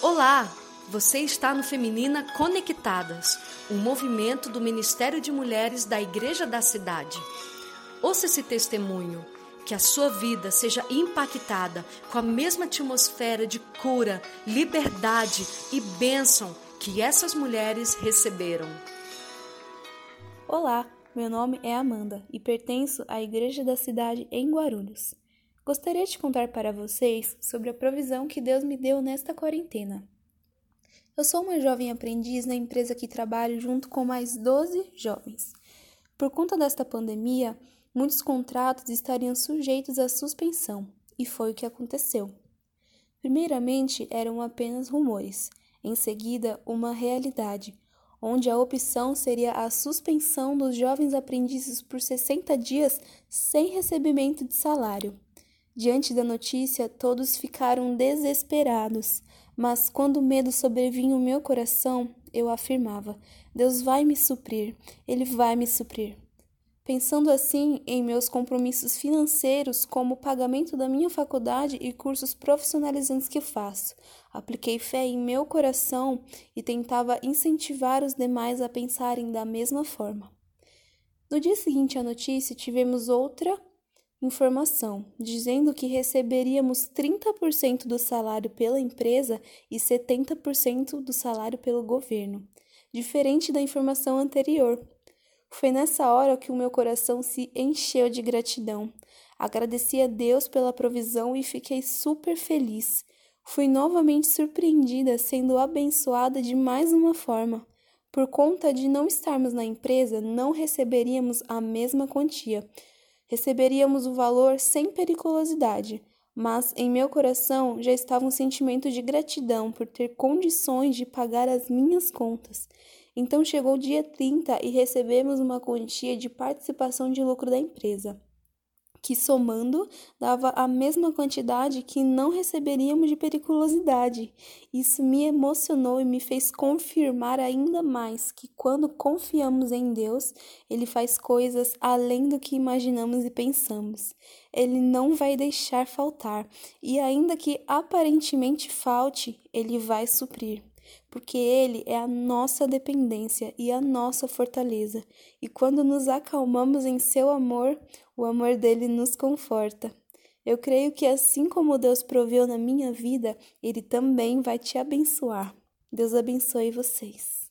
Olá! Você está no Feminina Conectadas, um movimento do Ministério de Mulheres da Igreja da Cidade. Ouça esse testemunho, que a sua vida seja impactada com a mesma atmosfera de cura, liberdade e bênção que essas mulheres receberam. Olá, meu nome é Amanda e pertenço à Igreja da Cidade em Guarulhos. Gostaria de contar para vocês sobre a provisão que Deus me deu nesta quarentena. Eu sou uma jovem aprendiz na empresa que trabalho junto com mais 12 jovens. Por conta desta pandemia, muitos contratos estariam sujeitos à suspensão, e foi o que aconteceu. Primeiramente, eram apenas rumores, em seguida, uma realidade, onde a opção seria a suspensão dos jovens aprendizes por 60 dias sem recebimento de salário. Diante da notícia, todos ficaram desesperados, mas quando o medo sobrevinha o meu coração, eu afirmava: Deus vai me suprir, Ele vai me suprir. Pensando assim em meus compromissos financeiros, como o pagamento da minha faculdade e cursos profissionalizantes que faço, apliquei fé em meu coração e tentava incentivar os demais a pensarem da mesma forma. No dia seguinte à notícia, tivemos outra informação, dizendo que receberíamos 30% do salário pela empresa e 70% do salário pelo governo, diferente da informação anterior. Foi nessa hora que o meu coração se encheu de gratidão. Agradeci a Deus pela provisão e fiquei super feliz. Fui novamente surpreendida, sendo abençoada de mais uma forma. Por conta de não estarmos na empresa, não receberíamos a mesma quantia, receberíamos o valor sem periculosidade, mas em meu coração já estava um sentimento de gratidão por ter condições de pagar as minhas contas. Então chegou o dia 30 e recebemos uma quantia de participação de lucro da empresa que somando dava a mesma quantidade que não receberíamos de periculosidade. Isso me emocionou e me fez confirmar ainda mais que quando confiamos em Deus, Ele faz coisas além do que imaginamos e pensamos. Ele não vai deixar faltar, e ainda que aparentemente falte, Ele vai suprir porque Ele é a nossa dependência e a nossa fortaleza, e quando nos acalmamos em Seu amor, o amor dele nos conforta. Eu creio que assim como Deus proveu na minha vida, Ele também vai te abençoar. Deus abençoe vocês.